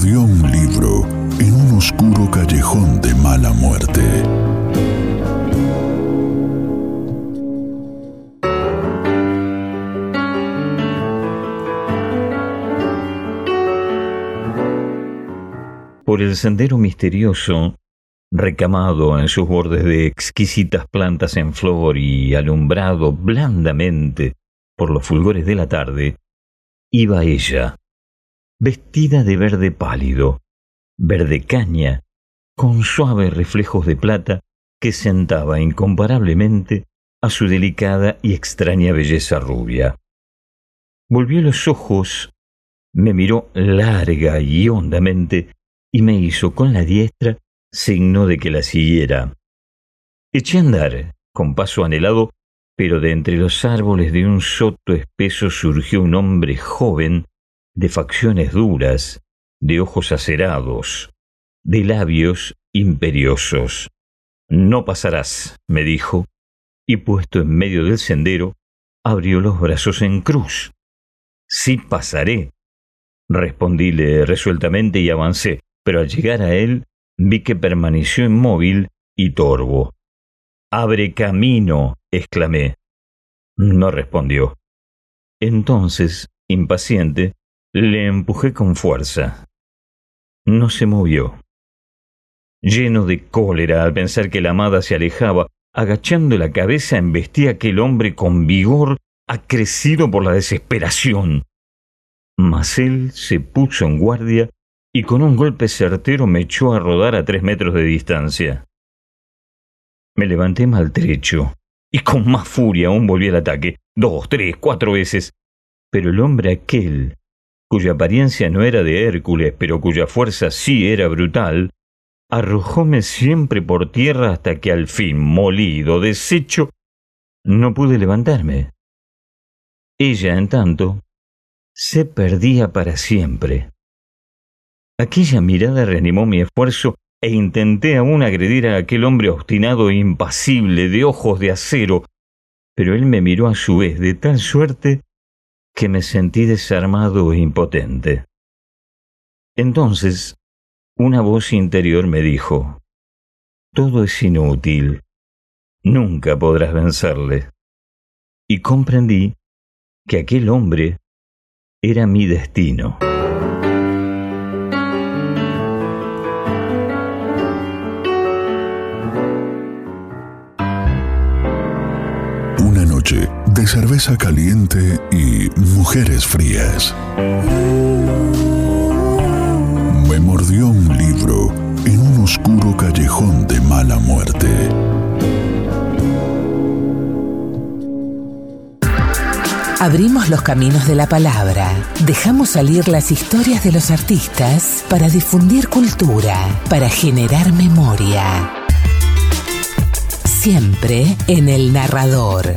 Mordió un libro en un oscuro callejón de mala muerte. Por el sendero misterioso, recamado en sus bordes de exquisitas plantas en flor y alumbrado blandamente por los fulgores de la tarde, iba ella, vestida de verde pálido, verde caña, con suaves reflejos de plata que sentaba incomparablemente a su delicada y extraña belleza rubia. Volvió los ojos, me miró larga y hondamente y me hizo con la diestra signo de que la siguiera. Eché a andar, con paso anhelado, pero de entre los árboles de un soto espeso surgió un hombre joven, de facciones duras, de ojos acerados, de labios imperiosos. No pasarás, me dijo, y puesto en medio del sendero, abrió los brazos en cruz. Sí pasaré, respondíle resueltamente y avancé, pero al llegar a él vi que permaneció inmóvil y torvo. Abre camino, exclamé. No respondió. Entonces, impaciente, le empujé con fuerza. No se movió. Lleno de cólera al pensar que la amada se alejaba, agachando la cabeza embestí a aquel hombre con vigor acrecido por la desesperación. Mas él se puso en guardia y con un golpe certero me echó a rodar a tres metros de distancia. Me levanté maltrecho y con más furia aún volví al ataque, dos, tres, cuatro veces. Pero el hombre aquel, cuya apariencia no era de Hércules, pero cuya fuerza sí era brutal, arrojóme siempre por tierra hasta que al fin, molido, deshecho, no pude levantarme. Ella, en tanto, se perdía para siempre. Aquella mirada reanimó mi esfuerzo e intenté aún agredir a aquel hombre obstinado e impasible, de ojos de acero, pero él me miró a su vez de tal suerte que me sentí desarmado e impotente. Entonces, una voz interior me dijo, Todo es inútil, nunca podrás vencerle. Y comprendí que aquel hombre era mi destino. Una noche de cerveza caliente y mujeres frías. Me mordió un libro en un oscuro callejón de mala muerte. Abrimos los caminos de la palabra, dejamos salir las historias de los artistas para difundir cultura, para generar memoria. Siempre en el narrador.